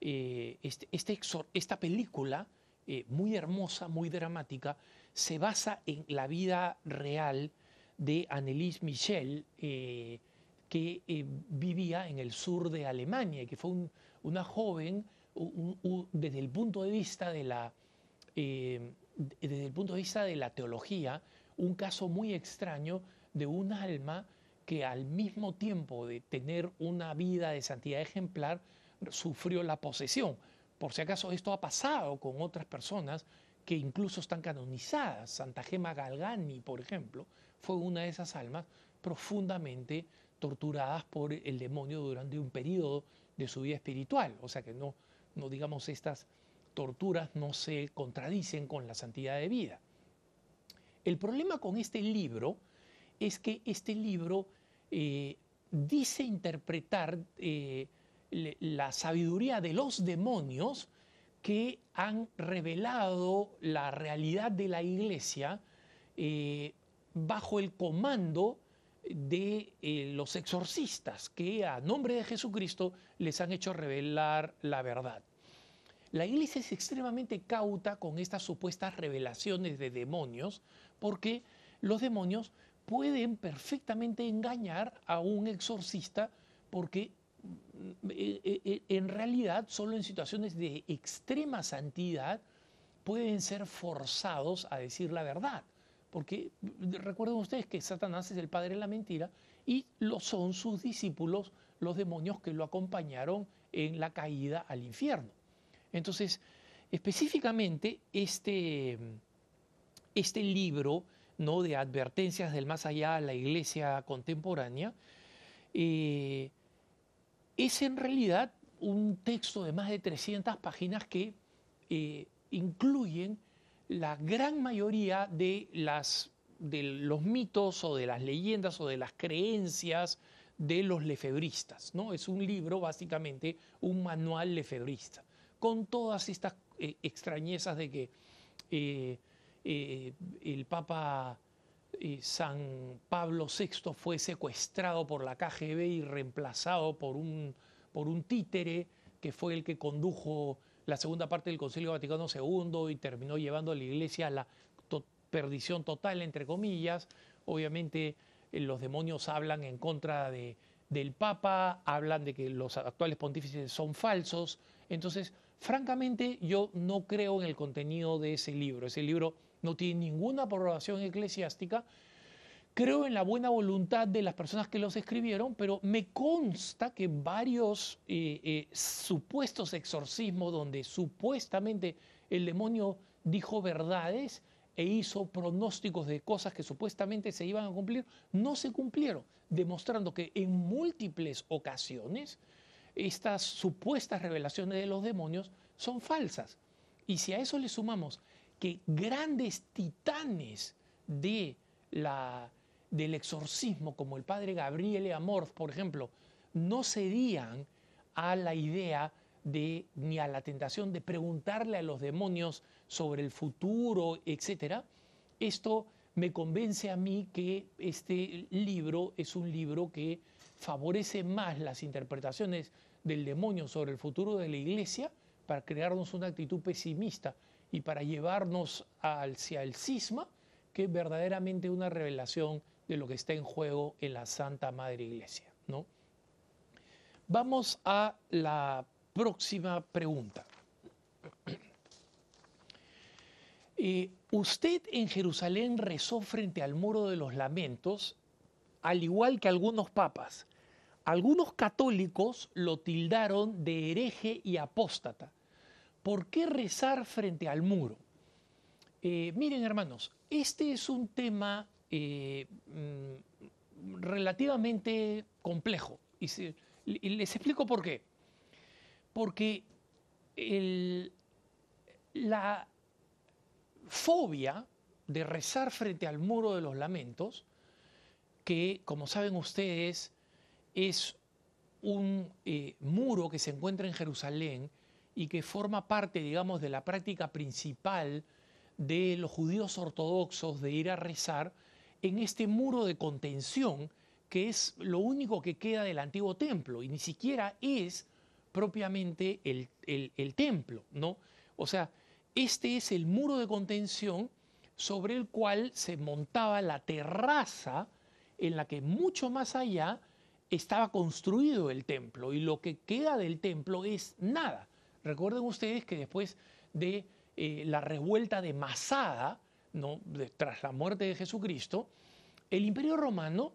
este, este esta película eh, muy hermosa, muy dramática, se basa en la vida real de Annelies Michel, eh, que eh, vivía en el sur de Alemania que fue una joven desde el punto de vista de la desde el punto de vista de la teología, un caso muy extraño de un alma que al mismo tiempo de tener una vida de santidad ejemplar, sufrió la posesión. Por si acaso esto ha pasado con otras personas que incluso están canonizadas. Santa Gema Galgani, por ejemplo, fue una de esas almas profundamente torturadas por el demonio durante un periodo de su vida espiritual. O sea que no, no digamos, estas torturas no se contradicen con la santidad de vida. El problema con este libro es que este libro eh, dice interpretar eh, la sabiduría de los demonios que han revelado la realidad de la iglesia eh, bajo el comando de los exorcistas que a nombre de Jesucristo les han hecho revelar la verdad. La iglesia es extremadamente cauta con estas supuestas revelaciones de demonios porque los demonios pueden perfectamente engañar a un exorcista porque eh, eh, eh, en realidad solo en situaciones de extrema santidad pueden ser forzados a decir la verdad. Porque recuerden ustedes que Satanás es el padre de la mentira y lo son sus discípulos, los demonios que lo acompañaron en la caída al infierno. Entonces, específicamente este, este libro ¿no? de advertencias del más allá a la iglesia contemporánea, es en realidad un texto de más de 300 páginas que eh, incluyen la gran mayoría de, las, de los mitos o de las leyendas o de las creencias de los lefebristas. ¿no? Es un libro, básicamente, un manual lefebrista, con todas estas eh, extrañezas de que el Papa San Pablo VI fue secuestrado por la KGB y reemplazado por un, por un títere que fue el que condujo la segunda parte del Concilio Vaticano II y terminó llevando a la Iglesia a la perdición total, entre comillas. Obviamente eh, los demonios hablan en contra de, del Papa, hablan de que los actuales pontífices son falsos. Entonces, francamente, yo no creo en el contenido de ese libro. Ese libro no tiene ninguna aprobación eclesiástica. Creo en la buena voluntad de las personas que los escribieron, pero me consta que varios eh, eh, supuestos exorcismos donde supuestamente el demonio dijo verdades e hizo pronósticos de cosas que supuestamente se iban a cumplir, no se cumplieron, demostrando que en múltiples ocasiones estas supuestas revelaciones de los demonios son falsas. Y si a eso le sumamos que grandes titanes de la, del exorcismo, como el padre Gabriele Amorth, por ejemplo, no cedían a la idea de, ni a la tentación de preguntarle a los demonios sobre el futuro, etc. Esto me convence a mí que este libro es un libro que favorece más las interpretaciones del demonio sobre el futuro de la iglesia para crearnos una actitud pesimista y para llevarnos hacia el cisma que verdaderamente una revelación de lo que está en juego en la Santa Madre Iglesia. ¿no? Vamos a la próxima pregunta. Eh, usted en Jerusalén rezó frente al muro de los lamentos, al igual que algunos papas. algunos católicos lo tildaron de hereje y apóstata. ¿Por qué rezar frente al muro? Eh, miren hermanos, este es un tema eh, mm, relativamente complejo y, les explico por qué. Porque la fobia de rezar frente al muro de los lamentos, que como saben ustedes es un eh, muro que se encuentra en Jerusalén y que forma parte, digamos, de la práctica principal de los judíos ortodoxos de ir a rezar en este muro de contención que es lo único que queda del antiguo templo y ni siquiera es propiamente el, el templo, ¿no? O sea, este es el muro de contención sobre el cual se montaba la terraza en la que mucho más allá estaba construido el templo y lo que queda del templo es nada. Recuerden ustedes que después de eh, la revuelta de Masada, tras la muerte de Jesucristo, el imperio romano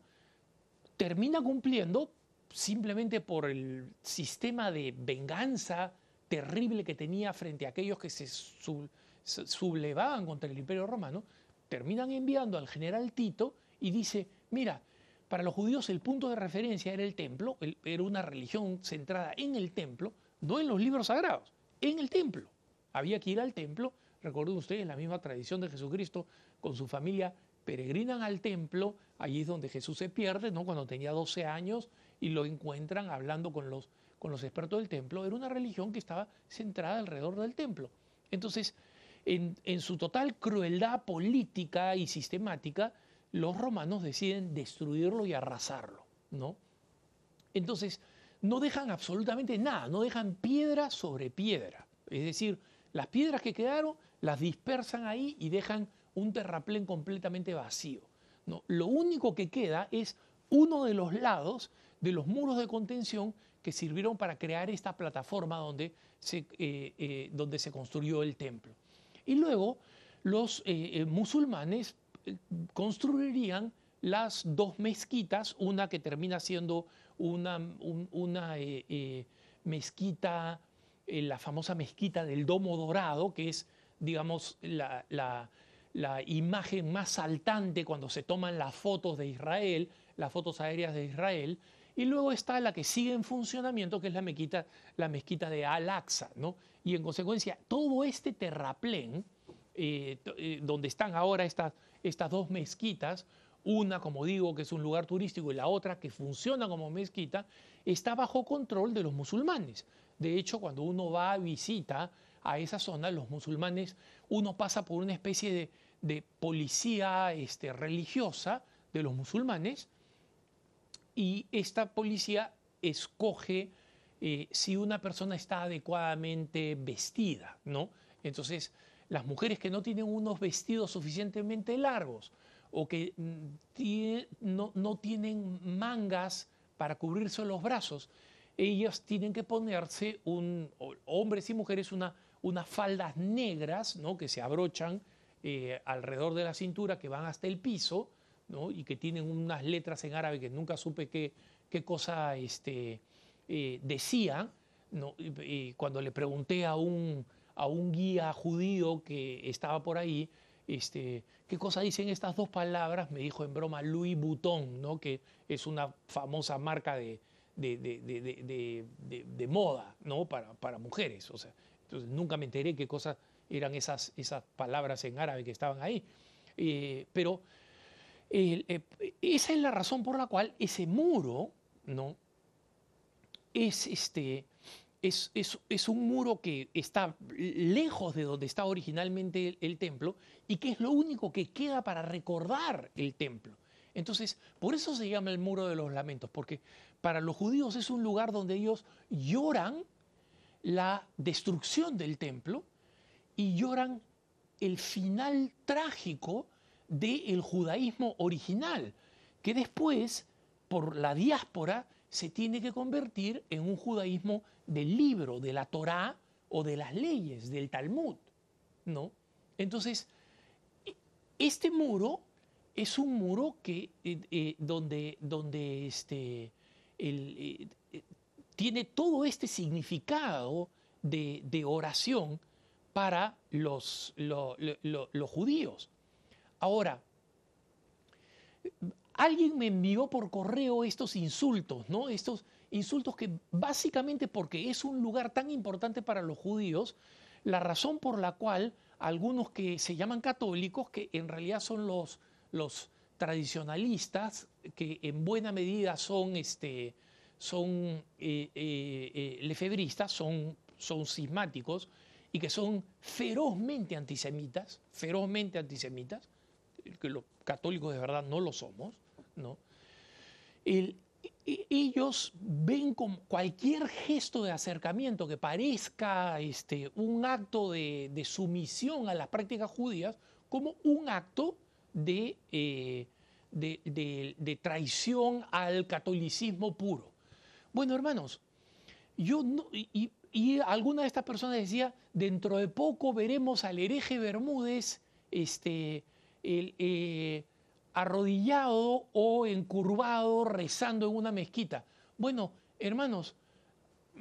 termina cumpliendo simplemente por el sistema de venganza terrible que tenía frente a aquellos que se sublevaban contra el imperio romano, terminan enviando al general Tito y dice, mira, para los judíos el punto de referencia era el templo, era una religión centrada en el templo, no en los libros sagrados, en el templo. Había que ir al templo, recuerden ustedes, la misma tradición de Jesucristo, con su familia peregrinan al templo, allí es donde Jesús se pierde, ¿no? cuando tenía 12 años y lo encuentran hablando con los, con los expertos del templo, era una religión que estaba centrada alrededor del templo. Entonces, en, en su total crueldad política y sistemática, los romanos deciden destruirlo y arrasarlo, ¿no? Entonces, no dejan absolutamente nada, no dejan piedra sobre piedra. Es decir, las piedras que quedaron las dispersan ahí y dejan un terraplén completamente vacío. ¿no? Lo único que queda es uno de los lados de los muros de contención que sirvieron para crear esta plataforma donde se, eh, eh, donde se construyó el templo. Y luego los eh, musulmanes construirían las dos mezquitas, una que termina siendo una, una eh, eh, mezquita, eh, la famosa mezquita del Domo Dorado, que es, digamos, la, la, imagen más saltante cuando se toman las fotos de Israel, las fotos aéreas de Israel, y luego está la que sigue en funcionamiento, que es la mezquita, la mezquita de Al-Aqsa, ¿no? Y en consecuencia, todo este terraplén, donde están ahora estas, estas dos mezquitas, una, como digo, que es un lugar turístico y la otra que funciona como mezquita, está bajo control de los musulmanes. De hecho, cuando uno va a visita a esa zona, los musulmanes, uno pasa por una especie de, policía este, religiosa de los musulmanes y esta policía escoge eh, si una persona está adecuadamente vestida, ¿no? Entonces, las mujeres que no tienen unos vestidos suficientemente largos o que mm, no, tienen mangas para cubrirse los brazos, ellas tienen que ponerse, un, hombres y mujeres, una, unas faldas negras ¿no? que se abrochan eh, alrededor de la cintura, que van hasta el piso, ¿no? y que tienen unas letras en árabe que nunca supe qué, qué cosa este, eh, decía. ¿no? Cuando le pregunté a un, a un guía judío que estaba por ahí, este, ¿qué cosa dicen estas dos palabras? Me dijo en broma Louis Vuitton, ¿no? que es una famosa marca de, de, moda ¿no? para, para, mujeres. O sea, entonces nunca me enteré qué cosas eran esas, esas palabras en árabe que estaban ahí. Eh, pero eh, esa es la razón por la cual ese muro ¿no? es este, es, un muro que está lejos de donde está originalmente el, templo y que es lo único que queda para recordar el templo. Entonces, por eso se llama el muro de los lamentos, porque para los judíos es un lugar donde ellos lloran la destrucción del templo y lloran el final trágico del judaísmo original, que después, por la diáspora, se tiene que convertir en un judaísmo del libro, de la Torá o de las leyes, del Talmud, ¿no? Entonces, este muro es un muro que, eh, eh, donde, donde este, eh, tiene todo este significado de, oración para los, los judíos. Ahora, alguien me envió por correo estos insultos, ¿no? Estos insultos que básicamente porque es un lugar tan importante para los judíos, la razón por la cual algunos que se llaman católicos, que en realidad son los, los tradicionalistas, que en buena medida son, este, son eh, eh, eh, lefebristas, son, son cismáticos y que son ferozmente antisemitas, ferozmente antisemitas, que los católicos de verdad no lo somos, ¿no? Ellos ven cualquier gesto de acercamiento que parezca este, un acto de, sumisión a las prácticas judías como un acto de, eh, traición al catolicismo puro. Bueno, hermanos, yo y, alguna de estas personas decía, dentro de poco veremos al hereje Bermúdez este, el, eh, arrodillado o encurvado rezando en una mezquita. Bueno, hermanos,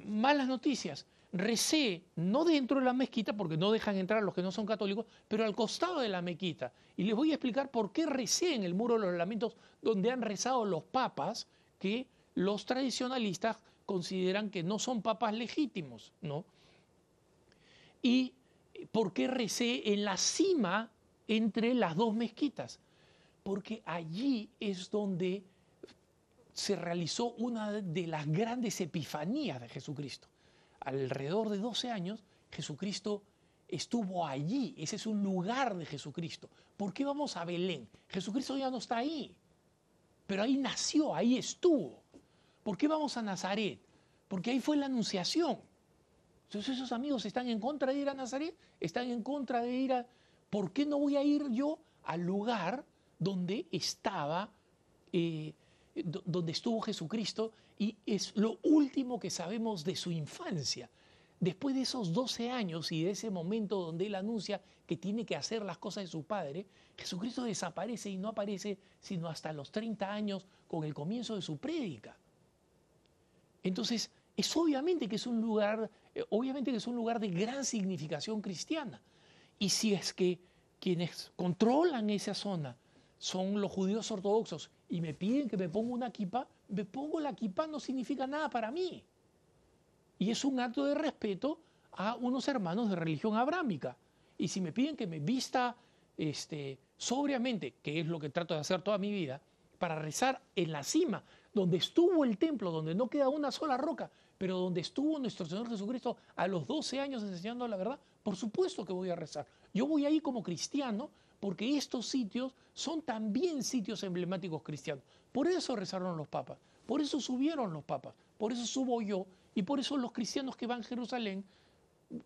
malas noticias. Recé, no dentro de la mezquita, porque no dejan entrar los que no son católicos, pero al costado de la mezquita. Y les voy a explicar por qué recé en el muro de los lamentos, donde han rezado los papas, que los tradicionalistas consideran que no son papas legítimos, ¿no? Y por qué recé en la cima entre las dos mezquitas porque allí es donde se realizó una de las grandes epifanías de Jesucristo. Alrededor de 12 años, Jesucristo estuvo allí, ese es un lugar de Jesucristo. ¿Por qué vamos a Belén? Jesucristo ya no está ahí, pero ahí nació, ahí estuvo. ¿Por qué vamos a Nazaret? Porque ahí fue la anunciación. Entonces esos amigos están en contra de ir a Nazaret, están en contra de ir a... ¿Por qué no voy a ir yo al lugar donde estaba, eh, donde estuvo Jesucristo y es lo último que sabemos de su infancia. Después de esos 12 años y de ese momento donde él anuncia que tiene que hacer las cosas de su padre, Jesucristo desaparece y no aparece sino hasta los 30 años con el comienzo de su prédica. Entonces, es obviamente que es un lugar, eh, obviamente que es un lugar de gran significación cristiana. Y si es que quienes controlan esa zona son los judíos ortodoxos y me piden que me ponga una kippah, me pongo la kippah no significa nada para mí. Y es un acto de respeto a unos hermanos de religión abrámica. Y si me piden que me vista este, sobriamente, que es lo que trato de hacer toda mi vida, para rezar en la cima, donde estuvo el templo, donde no queda una sola roca, pero donde estuvo nuestro Señor Jesucristo a los 12 años enseñando la verdad, por supuesto que voy a rezar. Yo voy ahí como cristiano porque estos sitios son también sitios emblemáticos cristianos. Por eso rezaron los papas, por eso subieron los papas, por eso subo yo y por eso los cristianos que van a Jerusalén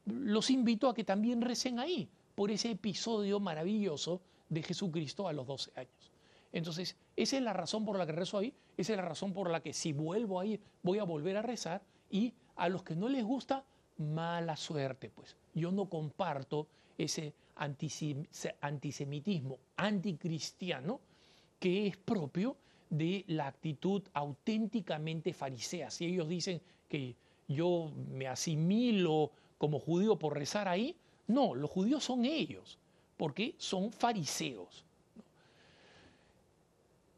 los invito a que también recen ahí, por ese episodio maravilloso de Jesucristo a los 12 años. Entonces, esa es la razón por la que rezo ahí, esa es la razón por la que si vuelvo ahí voy a volver a rezar y a los que no les gusta, mala suerte, pues. Yo no comparto ese antisemitismo anticristiano que es propio de la actitud auténticamente farisea. Si ellos dicen que yo me asimilo como judío por rezar ahí, no, los judíos son ellos, porque son fariseos.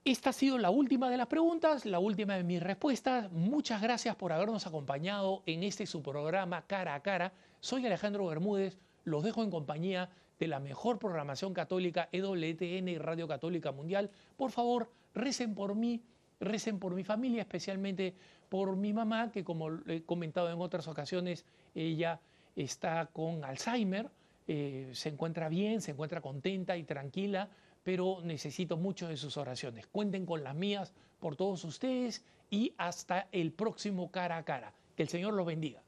Esta ha sido la última de las preguntas, la última de mis respuestas. Muchas gracias por habernos acompañado en este su programa Cara a Cara. Soy Alejandro Bermúdez, los dejo en compañía de la mejor programación católica, EWTN y Radio Católica Mundial. Por favor, recen por mí, recen por mi familia, especialmente por mi mamá, que como he comentado en otras ocasiones, ella está con Alzheimer, eh, se encuentra bien, se encuentra contenta y tranquila, pero necesito mucho de sus oraciones. Cuenten con las mías por todos ustedes y hasta el próximo cara a cara. Que el Señor los bendiga.